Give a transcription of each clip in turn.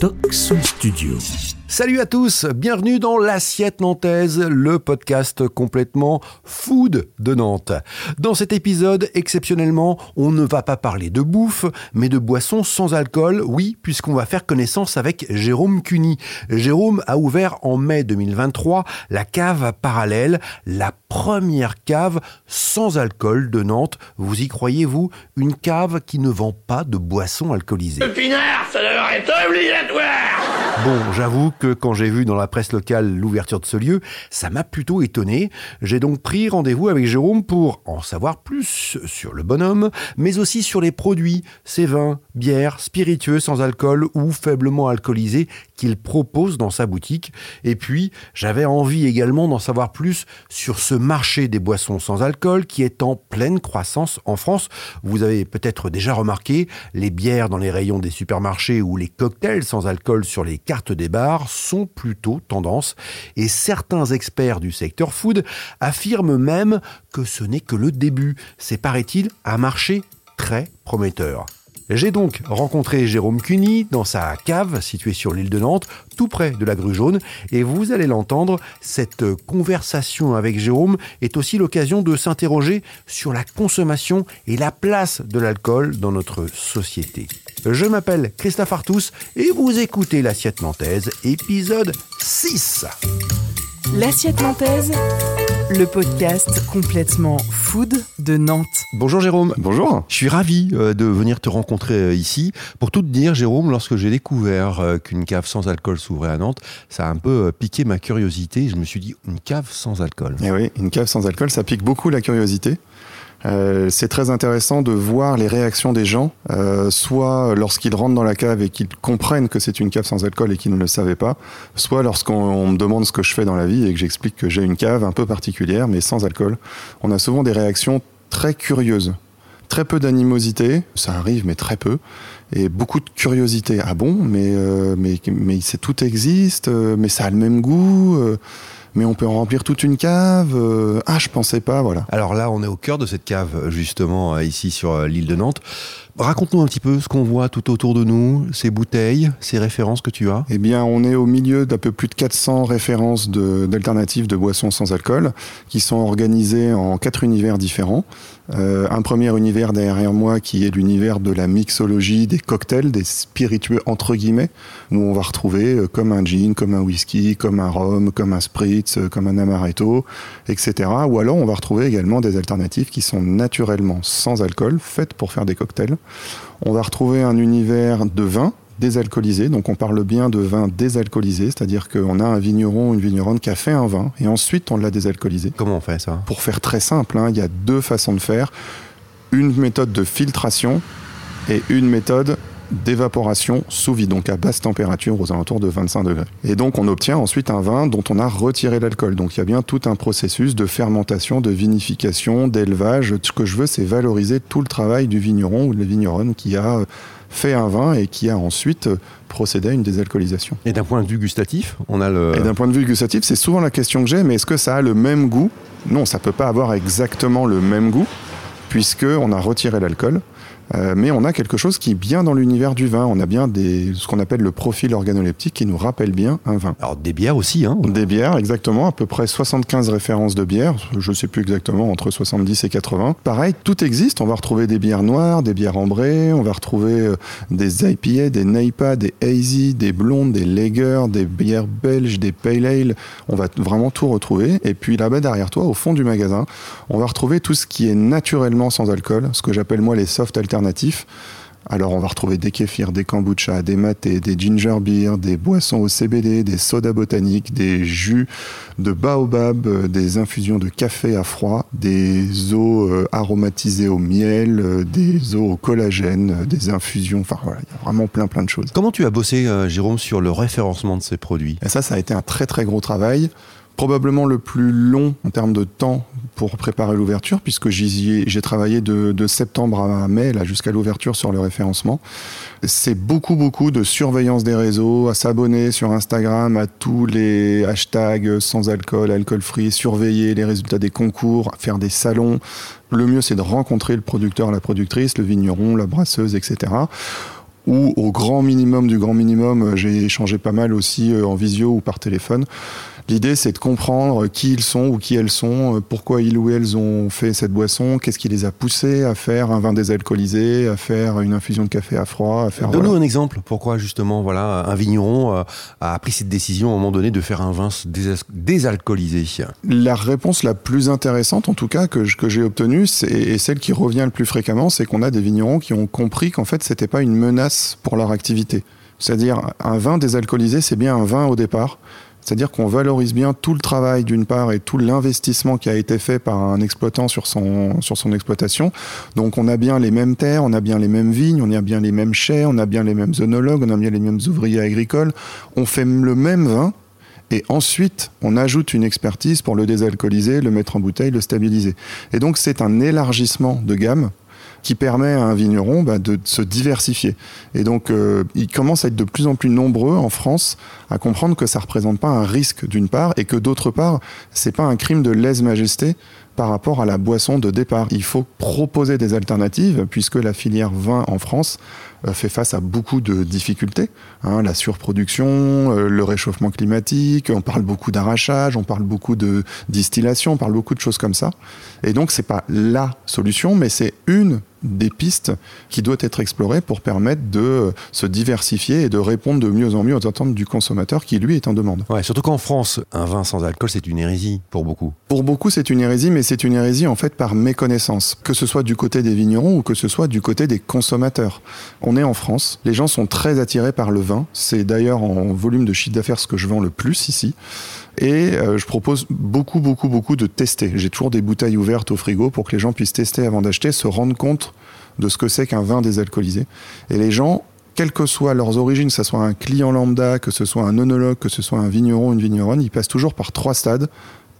Toxon Studio. Salut à tous, bienvenue dans l'Assiette Nantaise, le podcast complètement food de Nantes. Dans cet épisode, exceptionnellement, on ne va pas parler de bouffe, mais de boissons sans alcool, oui, puisqu'on va faire connaissance avec Jérôme Cuny. Jérôme a ouvert en mai 2023 la cave parallèle, la première cave sans alcool de Nantes. Vous y croyez-vous? Une cave qui ne vend pas de boissons alcoolisées. Le pinard, ça devrait être Bon, j'avoue que quand j'ai vu dans la presse locale l'ouverture de ce lieu, ça m'a plutôt étonné. J'ai donc pris rendez-vous avec Jérôme pour en savoir plus sur le bonhomme, mais aussi sur les produits, ses vins, bières, spiritueux sans alcool ou faiblement alcoolisés qu'il propose dans sa boutique. Et puis, j'avais envie également d'en savoir plus sur ce marché des boissons sans alcool qui est en pleine croissance en France. Vous avez peut-être déjà remarqué, les bières dans les rayons des supermarchés ou les cocktails sans alcool sur les cartes des bars sont plutôt tendance. Et certains experts du secteur food affirment même que ce n'est que le début. C'est, paraît-il, un marché très prometteur. J'ai donc rencontré Jérôme Cuny dans sa cave située sur l'île de Nantes, tout près de la grue jaune, et vous allez l'entendre, cette conversation avec Jérôme est aussi l'occasion de s'interroger sur la consommation et la place de l'alcool dans notre société. Je m'appelle Christophe Artus et vous écoutez l'Assiette Nantaise, épisode 6. L'assiette nantaise, le podcast complètement food de Nantes. Bonjour Jérôme. Bonjour. Je suis ravi euh, de venir te rencontrer euh, ici. Pour tout te dire, Jérôme, lorsque j'ai découvert euh, qu'une cave sans alcool s'ouvrait à Nantes, ça a un peu piqué ma curiosité. Je me suis dit, une cave sans alcool. Eh oui, une cave sans alcool, ça pique beaucoup la curiosité. Euh, c'est très intéressant de voir les réactions des gens, euh, soit lorsqu'ils rentrent dans la cave et qu'ils comprennent que c'est une cave sans alcool et qu'ils ne le savaient pas, soit lorsqu'on me demande ce que je fais dans la vie et que j'explique que j'ai une cave un peu particulière mais sans alcool. On a souvent des réactions très curieuses, très peu d'animosité, ça arrive mais très peu, et beaucoup de curiosité. Ah bon, mais euh, mais mais tout existe, euh, mais ça a le même goût. Mais on peut en remplir toute une cave. euh, ah, je pensais pas, voilà. Alors là, on est au cœur de cette cave, justement, euh, ici sur euh, l'île de Nantes. Raconte-nous un petit peu ce qu'on voit tout autour de nous, ces bouteilles, ces références que tu as. Eh bien, on est au milieu d'un peu plus de 400 références de- d'alternatives de, boissons sans alcool qui sont organisées en quatre univers différents. Euh, un premier univers derrière moi qui est l'univers de la mixologie des cocktails, des spiritueux entre guillemets, où on va retrouver euh, comme un gin, comme un whisky, comme un rhum, comme un spritz, euh, comme un amaretto, etc. Ou alors on va retrouver également des alternatives qui sont naturellement sans alcool, faites pour faire des cocktails. On va retrouver un univers de vin désalcoolisé, donc on parle bien de vin désalcoolisé, c'est-à-dire qu'on a un vigneron, une vigneronne qui a fait un vin et ensuite on l'a désalcoolisé. Comment on fait ça? Pour faire très simple, hein, il y a deux façons de faire. Une méthode de filtration et une méthode d'évaporation sous vide, donc à basse température, aux alentours de 25 degrés. Et donc on obtient ensuite un vin dont on a retiré l'alcool. Donc il y a bien tout un processus de fermentation, de vinification, d'élevage. Ce que je veux, c'est valoriser tout le travail du vigneron ou de la vigneronne qui a fait un vin et qui a ensuite procédé à une désalcoolisation. Et d'un point de vue gustatif, on a le... Et d'un point de vue gustatif, c'est souvent la question que j'ai, mais est-ce que ça a le même goût? Non, ça peut pas avoir exactement le même goût, puisque on a retiré l'alcool. Euh, mais on a quelque chose qui est bien dans l'univers du vin. On a bien des, ce qu'on appelle le profil organoleptique qui nous rappelle bien un vin. Alors des bières aussi, hein Des bières, exactement, à peu près 75 références de bières, je sais plus exactement, entre 70 et 80. Pareil, tout existe, on va retrouver des bières noires, des bières ambrées, on va retrouver euh, des IPA, des NEIPA, des hazy, des blondes, des lager, des bières belges, des pale ale, on va vraiment tout retrouver. Et puis là-bas derrière toi, au fond du magasin, on va retrouver tout ce qui est naturellement sans alcool, ce que j'appelle moi les soft alternatifs. Alors on va retrouver des kéfirs, des kombucha, des matés, des ginger beer, des boissons au CBD, des sodas botaniques, des jus de baobab, euh, des infusions de café à froid, des eaux aromatisées au miel, euh, des eaux au collagène, euh, des infusions, enfin voilà, il y a vraiment plein plein de choses. Comment tu as bossé, Jérôme, sur le référencement de ces produits? Et ça, ça a été un très très gros travail, probablement le plus long en termes de temps pour préparer l'ouverture, puisque j'ai travaillé de, septembre à mai, là, jusqu'à l'ouverture sur le référencement. C'est beaucoup beaucoup de surveillance des réseaux, à s'abonner sur Instagram à tous les hashtags sans alcool, alcool free, surveiller les résultats des concours, faire des salons. Le mieux, c'est de rencontrer le producteur, la productrice, le vigneron, la brasseuse, etc ou au grand minimum du grand minimum, j'ai échangé pas mal aussi en visio ou par téléphone. L'idée, c'est de comprendre qui ils sont ou qui elles sont, pourquoi ils ou elles ont fait cette boisson, qu'est-ce qui les a poussés à faire un vin désalcoolisé, à faire une infusion de café à froid, à faire. Donne-nous un exemple. Pourquoi justement, voilà, un vigneron a pris cette décision à un moment donné de faire un vin désalcoolisé La réponse la plus intéressante, en tout cas, que, que j'ai obtenue, et celle qui revient le plus fréquemment, c'est qu'on a des vignerons qui ont compris qu'en fait, c'était pas une menace pour leur activité. C'est-à-dire, un vin désalcoolisé, c'est bien un vin au départ. C'est-à-dire qu'on valorise bien tout le travail d'une part et tout l'investissement qui a été fait par un exploitant sur son, exploitation. Donc on a bien les mêmes terres, on a bien les mêmes vignes, on a bien les mêmes chais, on a bien les mêmes œnologues, on a bien les mêmes ouvriers agricoles. On fait le même vin, et ensuite, on ajoute une expertise pour le désalcooliser, le mettre en bouteille, le stabiliser. Et donc, c'est un élargissement de gamme qui permet à un vigneron bah, de se diversifier. Et donc, euh, il commence à être de plus en plus nombreux en France à comprendre que ça ne représente pas un risque d'une part et que d'autre part, c'est pas un crime de lèse-majesté par rapport à la boisson de départ. Il faut proposer des alternatives puisque la filière vin en France euh, fait face à beaucoup de difficultés. Hein, la surproduction, euh, le réchauffement climatique, on parle beaucoup d'arrachage, on parle beaucoup de distillation, on parle beaucoup de choses comme ça. Et donc c'est pas la solution, mais c'est une des pistes qui doit être explorée pour permettre de se diversifier et de répondre de mieux en mieux aux attentes du consommateur qui lui est en demande. Ouais, surtout qu'en France, un vin sans alcool, c'est une hérésie pour beaucoup. Pour beaucoup, c'est une hérésie, mais c'est une hérésie en fait par méconnaissance, que ce soit du côté des vignerons ou que ce soit du côté des consommateurs. On est en France, les gens sont très attirés par le vin, c'est d'ailleurs en volume de chiffre d'affaires ce que je vends le plus ici. Et euh, je propose beaucoup, beaucoup, beaucoup de tester. J'ai toujours des bouteilles ouvertes au frigo pour que les gens puissent tester avant d'acheter, se rendre compte de ce que c'est qu'un vin désalcoolisé. Et les gens, quelles que soient leurs origines, que ce soit un client lambda, que ce soit un onologue, que ce soit un vigneron, une vigneronne, ils passent toujours par trois stades.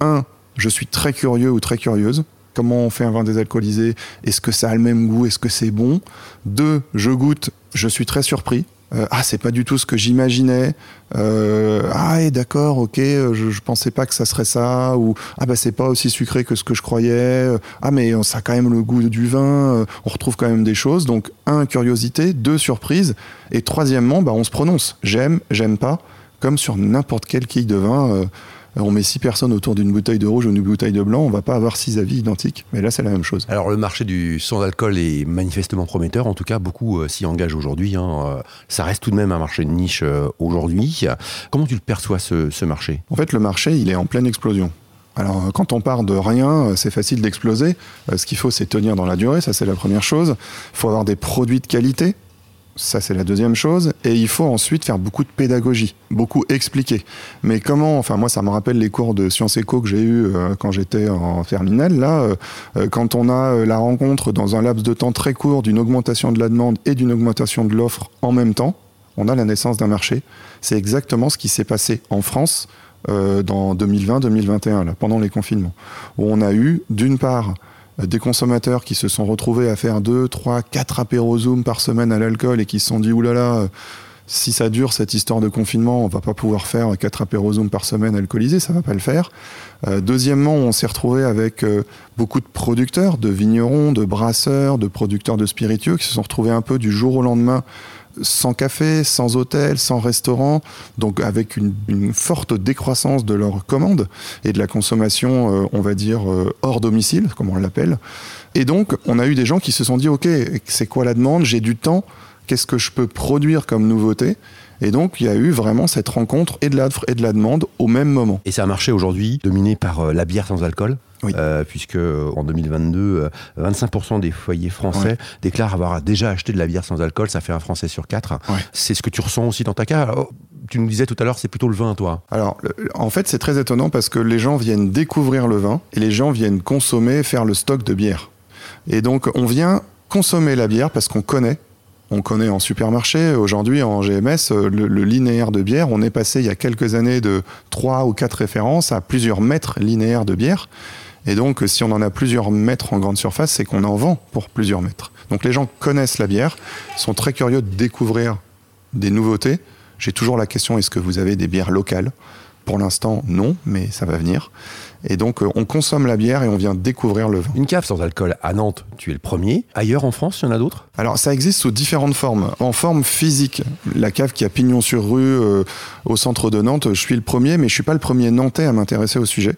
Un, je suis très curieux ou très curieuse. Comment on fait un vin désalcoolisé? Est-ce que ça a le même goût? Est-ce que c'est bon? Deux, je goûte, je suis très surpris. Euh, ah, c'est pas du tout ce que j'imaginais. Euh, ah, et d'accord, ok, je, je, pensais pas que ça serait ça. Ou ah bah c'est pas aussi sucré que ce que je croyais. Ah mais ça a quand même le goût du vin. Euh, on retrouve quand même des choses. Donc un, curiosité. Deux, surprise. Et troisièmement, bah on se prononce. J'aime, j'aime pas. Comme sur n'importe quelle quille de vin. Euh, on met six personnes autour d'une bouteille de rouge ou d'une bouteille de blanc, on va pas avoir six avis identiques. Mais là, c'est la même chose. Alors, le marché du sans alcool est manifestement prometteur. En tout cas, beaucoup euh, s'y engagent aujourd'hui. Hein. Euh, ça reste tout de même un marché de niche euh, aujourd'hui. Comment tu le perçois, ce, ce marché? En fait, le marché, il est en pleine explosion. Alors, quand on part de rien, c'est facile d'exploser. Ce qu'il faut, c'est tenir dans la durée, ça c'est la première chose. Il faut avoir des produits de qualité, ça, c'est la deuxième chose. Et il faut ensuite faire beaucoup de pédagogie, beaucoup expliquer. Mais comment, enfin, moi, ça me rappelle les cours de sciences éco que j'ai eu euh, quand j'étais en terminale. Là, euh, euh, quand on a la rencontre dans un laps de temps très court d'une augmentation de la demande et d'une augmentation de l'offre en même temps, on a la naissance d'un marché. C'est exactement ce qui s'est passé en France dans 2020-2021, pendant les confinements, où on a eu, d'une part, des consommateurs qui se sont retrouvés à faire 2, 3, 4 apéros Zoom par semaine à l'alcool et qui se sont dit oulala, si ça dure cette histoire de confinement, on va pas pouvoir faire 4 apéros Zoom par semaine alcoolisés, ça va pas le faire. Euh, deuxièmement, on s'est retrouvé avec euh, beaucoup de producteurs, de vignerons, de brasseurs, de producteurs de spiritueux qui se sont retrouvés un peu du jour au lendemain sans café, sans hôtel, sans restaurant, donc avec une, forte décroissance de leurs commandes et de la consommation, euh, on va dire, hors domicile, comme on l'appelle. Et donc, on a eu des gens qui se sont dit, OK, c'est quoi la demande? J'ai du temps, qu'est-ce que je peux produire comme nouveauté et donc, il y a eu vraiment cette rencontre et de l'offre et de la demande au même moment. Et c'est un marché aujourd'hui dominé par euh, la bière sans alcool oui. Euh, puisque en 2022, 25% euh, des foyers français déclarent avoir déjà acheté de la bière sans alcool. Ça fait un Français sur quatre. C'est ce que tu ressens aussi dans ta cas. Tu nous disais tout à l'heure, c'est plutôt le vin, toi. Alors, en fait, c'est très étonnant parce que les gens viennent découvrir le vin et les gens viennent consommer, faire le stock de bière. Et donc, on vient consommer la bière parce qu'on connaît on connaît en supermarché. Aujourd'hui, en GMS, euh, le, linéaire de bière, on est passé il y a quelques années de 3 ou 4 références à plusieurs mètres linéaires de bière. Et donc, si on en a plusieurs mètres en grande surface, c'est qu'on en vend pour plusieurs mètres. Donc, les gens connaissent la bière, sont très curieux de découvrir des nouveautés. J'ai toujours la question est-ce que vous avez des bières locales? Pour l'instant, non, mais ça va venir. Et donc, euh, on consomme la bière et on vient découvrir le vin. Une cave sans alcool à Nantes, tu es le premier. Ailleurs en France, il y en a d'autres? Alors, ça existe sous différentes formes. En forme physique, la cave qui a pignon sur rue euh, au centre de Nantes, je suis le premier, mais je suis pas le premier nantais à m'intéresser au sujet.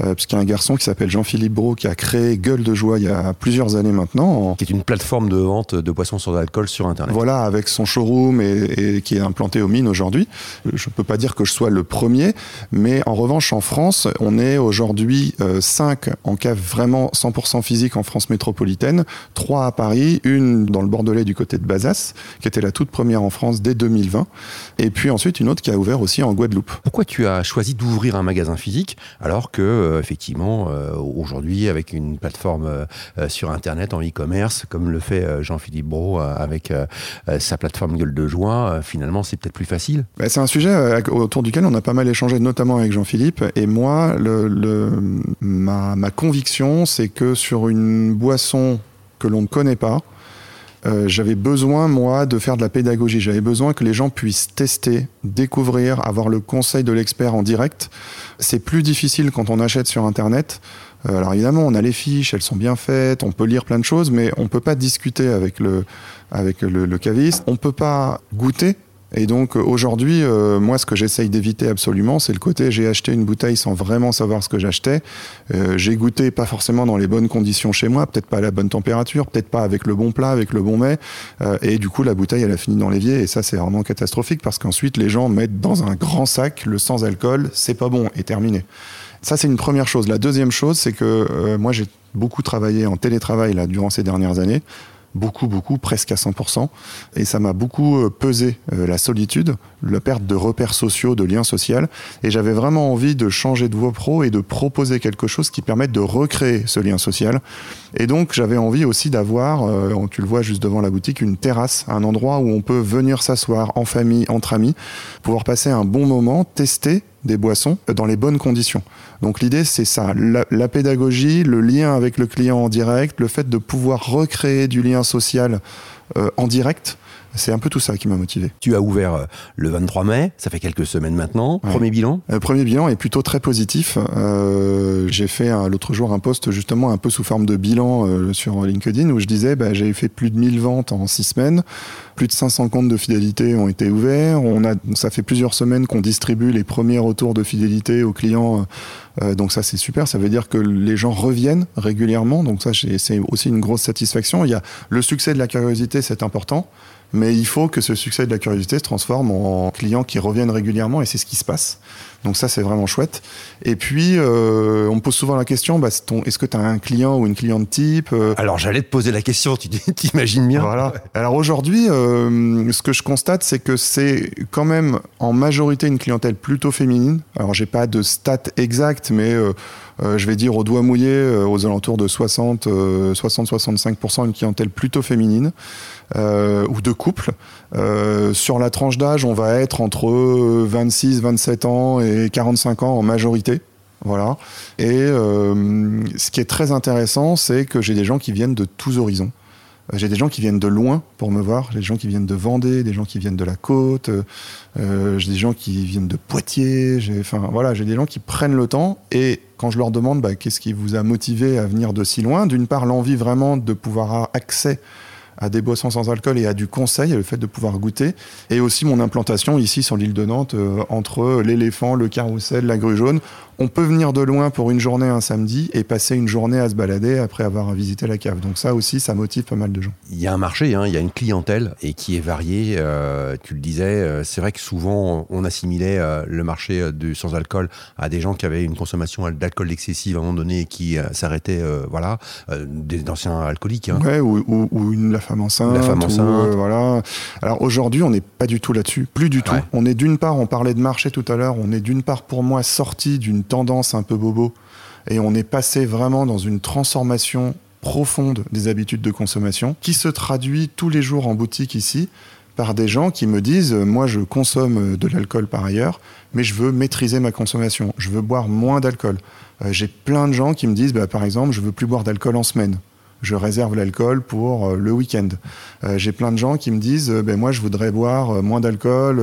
Euh, puisqu'il y a un garçon qui s'appelle Jean-Philippe Brault qui a créé Gueule de Joie il y a plusieurs années maintenant. en- Qui est une plateforme de vente de boissons sans alcool sur Internet. Voilà, avec son showroom et, et qui est implanté aux mines aujourd'hui. Je ne peux pas dire que je sois le premier, mais en revanche, en France, on est aujourd'hui 5 en cave vraiment 100% physique en France métropolitaine, 3 à Paris, une dans le Bordelais du côté de Bazas, qui était la toute première en France dès 2020, et puis ensuite une autre qui a ouvert aussi en Guadeloupe. Pourquoi tu as choisi d'ouvrir un magasin physique alors que euh, effectivement euh, aujourd'hui avec une plateforme euh, euh, sur internet en e-commerce comme le fait euh, Jean-Philippe Brault euh, avec euh, euh, sa plateforme Gueule de Joie, euh, finalement c'est peut-être plus facile? Bah, c'est un sujet euh, autour duquel on a pas mal échangé, notamment avec Jean-Philippe. Et moi, le, le- ma, conviction, c'est que sur une boisson que l'on ne connaît pas, euh, j'avais besoin, moi, de faire de la pédagogie. J'avais besoin que les gens puissent tester, découvrir, avoir le conseil de l'expert en direct. C'est plus difficile quand on achète sur Internet. Euh, alors évidemment, on a les fiches, elles sont bien faites, on peut lire plein de choses, mais on peut pas discuter avec le, avec le, le caviste. On peut pas goûter. Et donc euh, aujourd'hui, euh, moi, ce que j'essaye d'éviter absolument, c'est le côté j'ai acheté une bouteille sans vraiment savoir ce que j'achetais. Euh, j'ai goûté pas forcément dans les bonnes conditions chez moi, peut-être pas à la bonne température, peut-être pas avec le bon plat, avec le bon mets. Euh, et du coup, la bouteille, elle a fini dans l'évier. Et ça, c'est vraiment catastrophique parce qu'ensuite, les gens mettent dans un grand sac le sans alcool, c'est pas bon et terminé. Ça, c'est une première chose. La deuxième chose, c'est que euh, moi, j'ai beaucoup travaillé en télétravail là durant ces dernières années beaucoup, beaucoup, presque à 100%. Et ça m'a beaucoup euh, pesé euh, la solitude, la perte de repères sociaux, de liens sociaux. Et j'avais vraiment envie de changer de voie pro et de proposer quelque chose qui permette de recréer ce lien social. Et donc j'avais envie aussi d'avoir, euh, tu le vois juste devant la boutique, une terrasse, un endroit où on peut venir s'asseoir en famille, entre amis, pouvoir passer un bon moment, tester des boissons dans les bonnes conditions. Donc l'idée c'est ça, la, la, pédagogie, le lien avec le client en direct, le fait de pouvoir recréer du lien social euh, en direct. C'est un peu tout ça qui m'a motivé. Tu as ouvert euh, le 23 mai, ça fait quelques semaines maintenant. Ouais. Premier bilan? Euh, Premier bilan est plutôt très positif. Euh, j'ai fait l'autre jour un post justement un peu sous forme de bilan euh, sur LinkedIn où je disais bah, j'ai fait plus de 1000 ventes en 6 semaines, plus de 500 comptes de fidélité ont été ouverts. On a, ça fait plusieurs semaines qu'on distribue les premiers retours de fidélité aux clients. Euh, donc ça c'est super, ça veut dire que les gens reviennent régulièrement. Donc ça c'est aussi une grosse satisfaction. Il y a le succès de la curiosité, c'est important. Mais il faut que ce succès de la curiosité se transforme en clients qui reviennent régulièrement et c'est ce qui se passe. Donc ça, c'est vraiment chouette. Et puis, euh, on me pose souvent la question, bah, est-ce que tu as un client ou une cliente type euh... Alors j'allais te poser la question, tu t'imagines bien. Voilà. Alors aujourd'hui, euh, ce que je constate, c'est que c'est quand même en majorité une clientèle plutôt féminine. Alors j'ai pas de stats exactes, mais euh, je vais dire au doigt mouillé, euh, aux alentours de 60, 60-65% une clientèle plutôt féminine. Euh, ou de couple. Euh, sur la tranche d'âge, on va être entre 26, 27 ans et 45 ans en majorité. Voilà. Et euh, ce qui est très intéressant, c'est que j'ai des gens qui viennent de tous horizons. J'ai des gens qui viennent de loin pour me voir, des gens qui viennent de Vendée, des gens qui viennent de la côte, euh, j'ai des gens qui viennent de Poitiers, j'ai, enfin voilà, des gens qui prennent le temps et quand je leur demande bah, qu'est-ce qui vous a motivé à venir de si loin, d'une part l'envie vraiment de pouvoir avoir accès à des boissons sans alcool et à du conseil, le fait de pouvoir goûter, et aussi mon implantation ici sur l'île de Nantes, euh, entre l'éléphant, le carrousel, la grue jaune. On peut venir de loin pour une journée un samedi et passer une journée à se balader après avoir visité la cave. Donc ça aussi, ça motive pas mal de gens. Il y a un marché, hein, il y a une clientèle et qui est variée. Euh, tu le disais, euh, c'est vrai que souvent on assimilait euh, le marché du sans alcool à des gens qui avaient une consommation d'alcool excessive à un moment donné et qui s'arrêtaient, voilà, des anciens alcooliques. Hein. Ouais, ou, ou, ou une, la femme enceinte. La femme enceinte. Ou, voilà. Alors aujourd'hui, on n'est pas du tout là-dessus, plus du tout. Ouais. On est d'une part, on parlait de marché tout à l'heure, on est d'une part pour moi sorti d'une tendance un peu bobo et on est passé vraiment dans une transformation profonde des habitudes de consommation qui se traduit tous les jours en boutique ici par des gens qui me disent moi je consomme de l'alcool par ailleurs mais je veux maîtriser ma consommation. Je veux boire moins d'alcool. Euh, j'ai plein de gens qui me disent bah, par exemple je veux plus boire d'alcool en semaine je réserve l'alcool pour euh, le week-end. Euh, j'ai plein de gens qui me disent, euh, ben moi je voudrais boire moins d'alcool,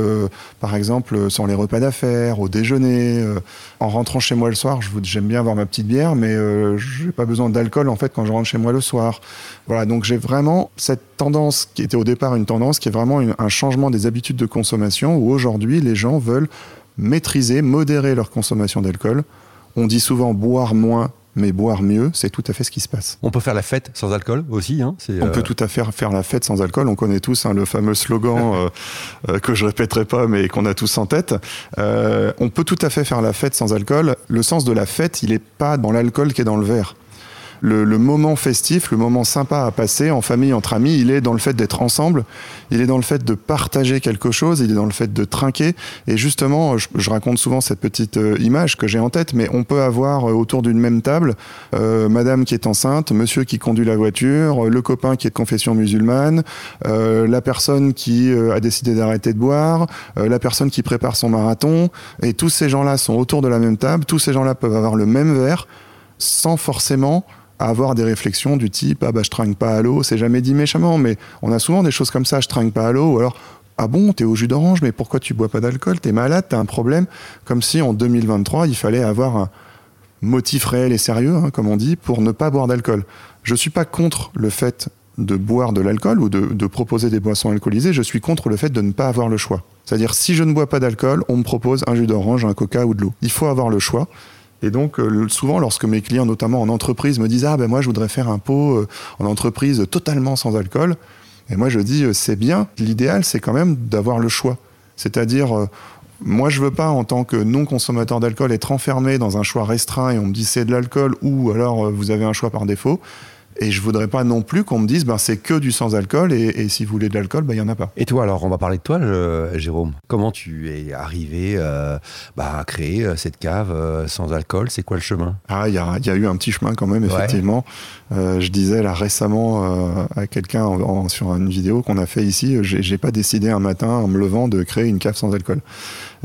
par exemple sur les repas d'affaires, au déjeuner. en rentrant chez moi le soir, j'aime bien avoir ma petite bière, mais je n'ai pas besoin d'alcool en fait quand je rentre chez moi le soir. Voilà, donc j'ai vraiment cette tendance qui était au départ une tendance qui est vraiment un changement des habitudes de consommation où aujourd'hui les gens veulent maîtriser, modérer leur consommation d'alcool. On dit souvent boire moins mais boire mieux, c'est tout à fait ce qui se passe. On peut faire la fête sans alcool aussi. Hein, on peut euh, tout à fait faire la fête sans alcool. On connaît tous hein, le fameux slogan euh, euh, que je répéterai pas, mais qu'on a tous en tête. on peut tout à fait faire la fête sans alcool. Le sens de la fête, il n'est pas dans l'alcool qui est dans le verre le, moment festif, le moment sympa à passer en famille, entre amis, il est dans le fait d'être ensemble, il est dans le fait de partager quelque chose, il est dans le fait de trinquer. Et justement, je, raconte souvent cette petite euh, image que j'ai en tête, mais on peut avoir euh, autour d'une même table euh, madame qui est enceinte, monsieur qui conduit la voiture, le copain qui est de confession musulmane, la personne qui a décidé d'arrêter de boire, la personne qui prépare son marathon, et tous ces gens-là sont autour de la même table, tous ces gens-là peuvent avoir le même verre sans forcément avoir des réflexions du type ah bah je trinque pas à l'eau, c'est jamais dit méchamment, mais on a souvent des choses comme ça, je trinque pas à l'eau, ou alors ah bon, t'es au jus d'orange, mais pourquoi tu bois pas d'alcool T'es malade, t'as un problème. Comme si en 2023, il fallait avoir un motif réel et sérieux, hein, comme on dit, pour ne pas boire d'alcool. Je suis pas contre le fait de boire de l'alcool ou de, proposer des boissons alcoolisées, je suis contre le fait de ne pas avoir le choix. C'est-à-dire, si je ne bois pas d'alcool, on me propose un jus d'orange, un coca ou de l'eau. Il faut avoir le choix. Et donc, euh, souvent, lorsque mes clients, notamment en entreprise, me disent Ah, ben moi, je voudrais faire un pot euh, en entreprise totalement sans alcool, et moi, je dis euh, C'est bien. L'idéal, c'est quand même d'avoir le choix. C'est-à-dire, moi, je veux pas, en tant que non-consommateur d'alcool, être enfermé dans un choix restreint et on me dit c'est de l'alcool ou alors vous avez un choix par défaut. Et je voudrais pas non plus qu'on me dise, ben, c'est que du sans-alcool, et, si vous voulez de l'alcool, ben, il y en a pas. Et toi, alors, on va parler de toi, Jérôme. Comment tu es arrivé euh, bah, à créer euh, cette cave euh, sans alcool? C'est quoi le chemin? Ah, il y a, y a, eu un petit chemin quand même, effectivement. je disais là récemment à quelqu'un sur une vidéo qu'on a fait ici, j'ai pas décidé un matin en me levant de créer une cave sans alcool.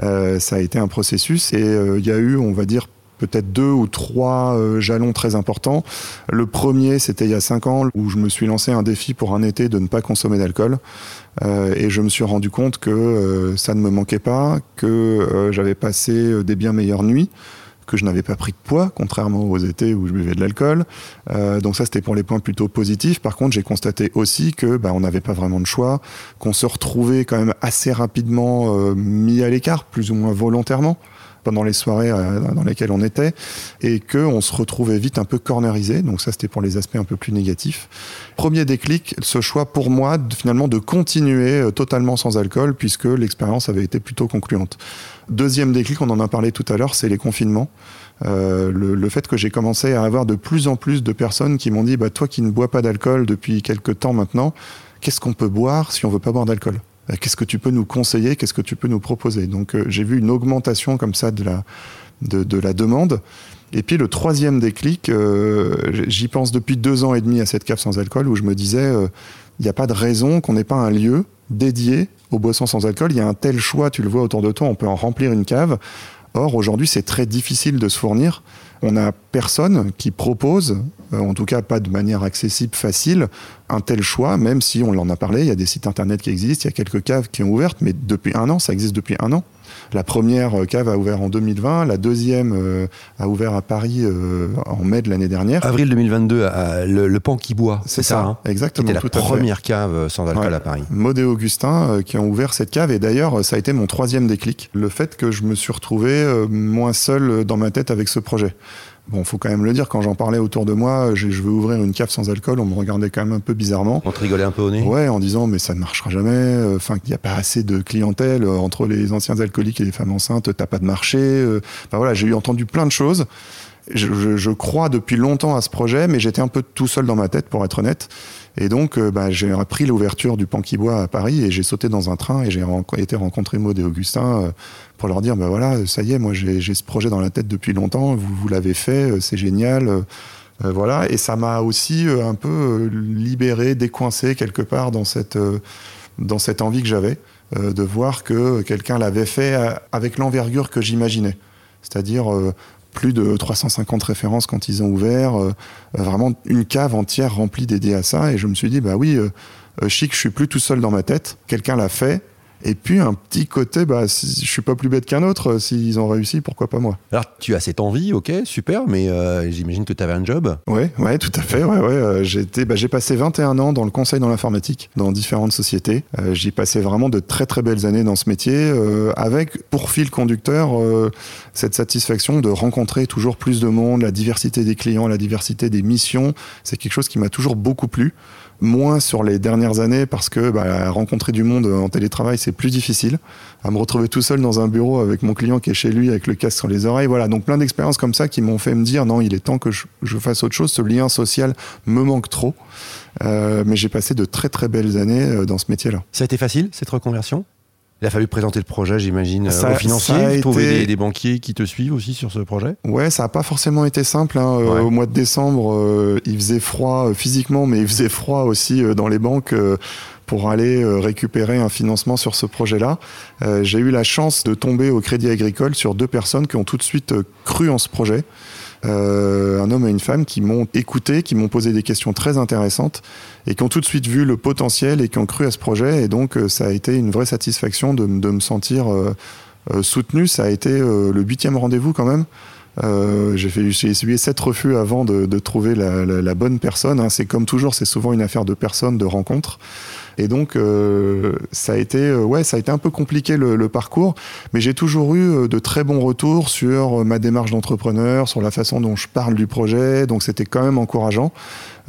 ça a été un processus et il y a eu, on va dire, peut-être deux ou trois euh, jalons très importants. Le premier, c'était il y a cinq ans, où je me suis lancé un défi pour un été de ne pas consommer d'alcool. Euh, et je me suis rendu compte que euh, ça ne me manquait pas, que j'avais passé des bien meilleures nuits que je n'avais pas pris de poids, contrairement aux étés où je buvais de l'alcool. donc ça, c'était pour les points plutôt positifs. Par contre, j'ai constaté aussi que bah, on n'avait pas vraiment de choix, qu'on se retrouvait quand même assez rapidement mis à l'écart, plus ou moins volontairement pendant les soirées euh, dans lesquelles on était, et qu'on se retrouvait vite un peu cornerisé. Donc ça, c'était pour les aspects un peu plus négatifs. Premier déclic, ce choix pour moi, finalement, de continuer euh, totalement sans alcool, puisque l'expérience avait été plutôt concluante. Deuxième déclic, on en a parlé tout à l'heure, c'est les confinements. Euh, le, fait que j'ai commencé à avoir de plus en plus de personnes qui m'ont dit bah, Toi qui ne bois pas d'alcool depuis quelques temps maintenant, qu'est-ce qu'on peut boire si on veut pas boire d'alcool? Qu'est-ce que tu peux nous conseiller, qu'est-ce que tu peux nous proposer? Donc euh, j'ai vu une augmentation comme ça de la, de, la demande. Et puis le troisième déclic, euh, j'y pense depuis deux ans et demi à cette cave sans alcool où je me disais, il n'y a pas de raison qu'on n'ait pas un lieu dédié aux boissons sans alcool. Il y a un tel choix, tu le vois autour de toi, on peut en remplir une cave. Or, aujourd'hui, c'est très difficile de se fournir. On n'a personne qui propose, en tout cas pas de manière accessible, facile, un tel choix, même si on en a parlé, il y a des sites internet qui existent, il y a quelques caves qui ont ouvert, mais depuis un an, ça existe depuis un an. La première euh, cave a ouvert en 2020, la deuxième euh, a ouvert à Paris euh, en mai de l'année dernière. Avril 2022, le, le Pan qui boit, c'est ça, hein? exactement. C'était la première cave sans alcool à Paris. Maud et Augustin qui ont ouvert cette cave, et d'ailleurs, ça a été mon troisième déclic, le fait que je me suis retrouvé moins seul dans ma tête avec ce projet. Bon, faut quand même le dire, quand j'en parlais autour de moi, je, veux ouvrir une cave sans alcool, on me regardait quand même un peu bizarrement. On te rigolait un peu au nez? Ouais, en disant, mais ça ne marchera jamais, euh, enfin, qu'il n'y a pas assez de clientèle, euh, entre les anciens alcooliques et les femmes enceintes, t'as pas de marché. Euh. Enfin voilà, j'ai eu entendu plein de choses. Je, je, crois depuis longtemps à ce projet, mais j'étais un peu tout seul dans ma tête, pour être honnête. Et donc, bah, j'ai pris l'ouverture du Panquibois à Paris et j'ai sauté dans un train et j'ai été rencontrer Maud et Augustin pour leur dire, ben voilà, ça y est, moi j'ai ce projet dans la tête depuis longtemps, vous, vous l'avez fait, euh, c'est génial. Euh, euh, voilà, et ça m'a aussi un peu libéré, décoincé quelque part dans cette, dans cette envie que j'avais de voir que quelqu'un l'avait fait avec l'envergure que j'imaginais. C'est-à-dire plus de 350 références quand ils ont ouvert, euh, vraiment une cave entière remplie dédiée à ça. Et je me suis dit, bah oui, euh, euh, chic, je suis plus tout seul dans ma tête. Quelqu'un l'a fait. Et puis un petit côté, bah, si, je suis pas plus bête qu'un autre. euh, S'ils ont réussi, pourquoi pas moi? Alors, tu as cette envie, ok, super, mais euh, j'imagine que tu avais un job. Ouais, ouais, tout à fait. Ouais, ouais. euh, J'ai bah, j'ai passé 21 ans dans le conseil dans l'informatique, dans différentes sociétés. Euh, J'y passé vraiment de très très belles années dans ce métier, euh, avec pour fil conducteur cette satisfaction de rencontrer toujours plus de monde, la diversité des clients, la diversité des missions. C'est quelque chose qui m'a toujours beaucoup plu. Moins sur les dernières années parce que bah, rencontrer du monde en télétravail c'est plus difficile. À me retrouver tout seul dans un bureau avec mon client qui est chez lui avec le casque sur les oreilles, voilà. Donc plein d'expériences comme ça qui m'ont fait me dire non, il est temps que je, fasse autre chose. Ce lien social me manque trop. Euh, mais j'ai passé de très très belles années euh, dans ce métier-là. Ça a été facile, cette reconversion? Il a fallu présenter le projet, j'imagine, euh, aux financiers, a trouver été- des, des banquiers qui te suivent aussi sur ce projet? Ouais, ça n'a pas forcément été simple. hein. Euh, Ouais. Au mois de décembre, euh, il faisait froid physiquement, mais il faisait froid aussi euh, dans les banques euh, pour aller récupérer un financement sur ce projet-là. J'ai eu la chance de tomber au Crédit Agricole sur deux personnes qui ont tout de suite cru en ce projet. Euh, un homme et une femme qui m'ont écouté, qui m'ont posé des questions très intéressantes et qui ont tout de suite vu le potentiel et qui ont cru à ce projet. Et donc, euh, ça a été une vraie satisfaction de, de me sentir euh, euh, soutenu. Ça a été le huitième rendez-vous quand même. Euh, j'ai fait, j'ai essuyé sept refus avant de, de trouver la, la- la bonne personne. hein. C'est comme toujours, c'est souvent une affaire de personnes, de rencontres. Et donc, euh, ça a été, euh, ouais, ça a été un peu compliqué le, le parcours, mais j'ai toujours eu euh, de très bons retours sur ma démarche d'entrepreneur, sur la façon dont je parle du projet. Donc, c'était quand même encourageant,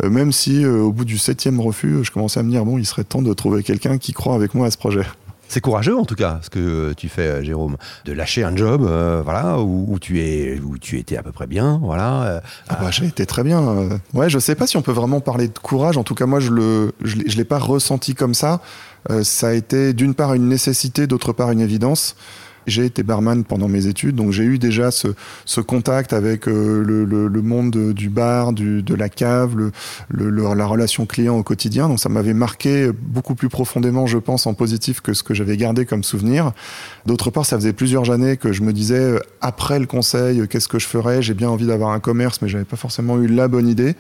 même si au bout du septième refus, je commençais à me dire bon, il serait temps de trouver quelqu'un qui croit avec moi à ce projet. C'est courageux en tout cas, ce que tu fais, euh, Jérôme, de lâcher un job, euh, voilà, où, où tu es, où tu étais à peu près bien, voilà. euh, Ah bah, j'ai été très bien. euh. Ouais, je sais pas si on peut vraiment parler de courage. En tout cas, moi, je le, je l'ai- je l'ai pas ressenti comme ça. Ça a été d'une part une nécessité, d'autre part une évidence. J'ai été barman pendant mes études, donc j'ai eu déjà ce, ce contact avec euh, le, le- le monde de- du bar, du, de la cave, le- la relation client au quotidien. Donc ça m'avait marqué beaucoup plus profondément, je pense, en positif que ce que j'avais gardé comme souvenir. D'autre part, ça faisait plusieurs années que je me disais, euh, après le conseil, euh, qu'est-ce que je ferais? J'ai bien envie d'avoir un commerce, mais j'avais pas forcément eu la bonne idée.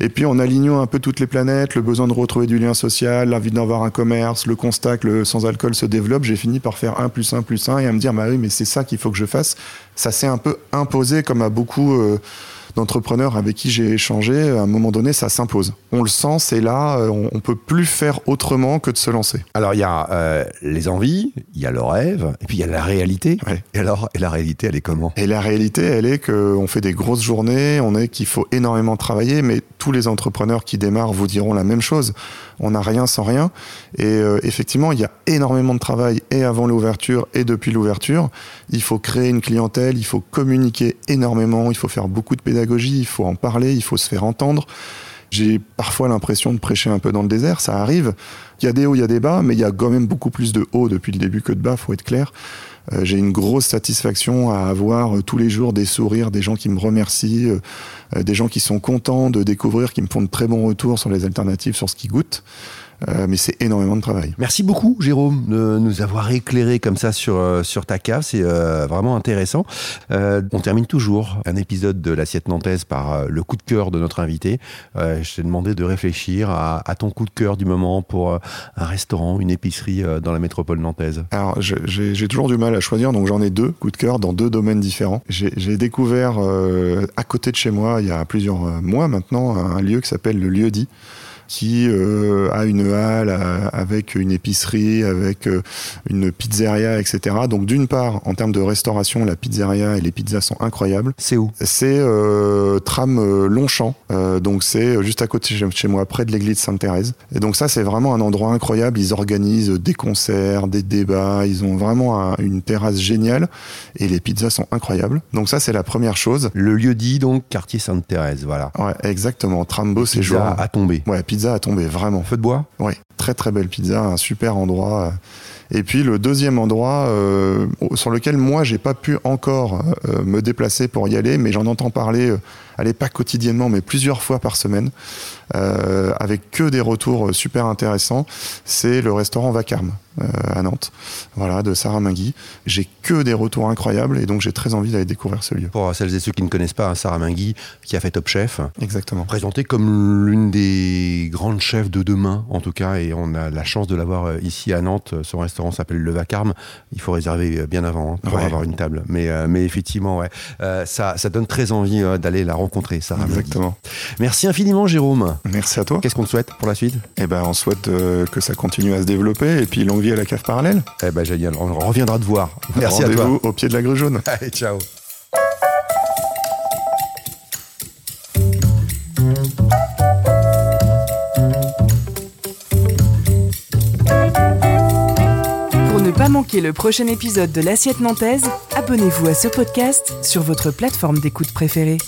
Et puis, en alignant un peu toutes les planètes, le besoin de retrouver du lien social, l'envie d'avoir un commerce, le constat que le sans-alcool se développe, j'ai fini par faire 1 plus 1 plus 1 et à me dire, bah oui, mais c'est ça qu'il faut que je fasse. Ça s'est un peu imposé comme à beaucoup euh, d'entrepreneurs avec qui j'ai échangé. À un moment donné, ça s'impose. On le sent, c'est là, euh, on, on peut plus faire autrement que de se lancer. Alors il y a euh, les envies, il y a le rêve, et puis il y a la réalité. Ouais. Et alors, et la réalité, elle est comment? Et la réalité, elle est qu'on fait des grosses journées, on est qu'il faut énormément travailler, mais tous les entrepreneurs qui démarrent vous diront la même chose. On n'a rien sans rien. Et euh, effectivement, il y a énormément de travail et avant l'ouverture et depuis l'ouverture. Il faut créer une clientèle, il faut communiquer énormément, il faut faire beaucoup de pédagogie, il faut en parler, il faut se faire entendre. J'ai parfois l'impression de prêcher un peu dans le désert, ça arrive. Il y a des hauts, il y a des bas, mais il y a quand même beaucoup plus de hauts depuis le début que de bas, faut être clair. Euh, j'ai une grosse satisfaction à avoir euh, tous les jours des sourires, des gens qui me remercient, euh, des gens qui sont contents de découvrir, qui me font de très bons retours sur les alternatives, sur ce qu'ils goûtent. Euh, mais c'est énormément de travail. Merci beaucoup, Jérôme, de nous avoir éclairé comme ça sur, euh, sur ta cave. C'est euh, vraiment intéressant. Euh, on termine toujours un épisode de l'assiette nantaise par euh, le coup de cœur de notre invité. Euh, je t'ai demandé de réfléchir à, à ton coup de cœur du moment pour un restaurant, une épicerie euh, dans la métropole nantaise. Alors, j'ai toujours du mal à choisir, donc j'en ai deux coups de cœur dans deux domaines différents. J'ai découvert euh, à côté de chez moi, il y a plusieurs mois maintenant, un lieu qui s'appelle le Lieu dit qui euh, a une halle euh, avec une épicerie, avec euh, une pizzeria, etc. Donc d'une part, en termes de restauration, la pizzeria et les pizzas sont incroyables. C'est où? C'est euh, tram euh, Longchamp, Euh, donc c'est juste à côté de chez moi, près de l'église Sainte-Thérèse. Et donc ça, c'est vraiment un endroit incroyable. Ils organisent des concerts, des débats. Ils ont vraiment un- une terrasse géniale et les pizzas sont incroyables. Donc ça, c'est la première chose. Le lieu dit donc quartier Sainte-Thérèse, voilà. Ouais, exactement. Trambo, c'est Pizza jour. à tomber. Ouais, pizza a tombé vraiment. Feu de bois? Ouais, très très belle pizza, un super endroit. Et puis le deuxième endroit euh, sur lequel moi j'ai pas pu encore euh, me déplacer pour y aller, mais j'en entends parler, euh, allez pas quotidiennement, mais plusieurs fois par semaine, euh, avec que des retours super intéressants, c'est le restaurant Vacarme. euh, à Nantes, voilà, de Sarah Mingui. J'ai que des retours incroyables et donc j'ai très envie d'aller découvrir ce lieu. Pour celles et ceux qui ne connaissent pas, hein, Sarah Mingui, qui a fait Top Chef, Exactement. présentée comme l'une des grandes chefs de demain, en tout cas, et on a la chance de l'avoir euh, ici à Nantes. Son restaurant s'appelle Le Vacarme. Il faut réserver euh, bien avant hein, pour Ouais. avoir une table. Mais, euh, mais effectivement, ouais, euh, ça, ça donne très envie euh, d'aller la rencontrer, Sarah Mingui. Exactement. Merci infiniment, Jérôme. Merci à toi. Qu'est-ce qu'on te souhaite pour la suite? Et ben, on souhaite euh, que ça continue à se développer et puis longue vie à la cave parallèle. Eh ben génial, on reviendra te voir. Merci à toi. Rendez-vous au pied de la grue jaune. Allez, ciao. Pour ne pas manquer le prochain épisode de l'Assiette Nantaise, abonnez-vous à ce podcast sur votre plateforme d'écoute préférée.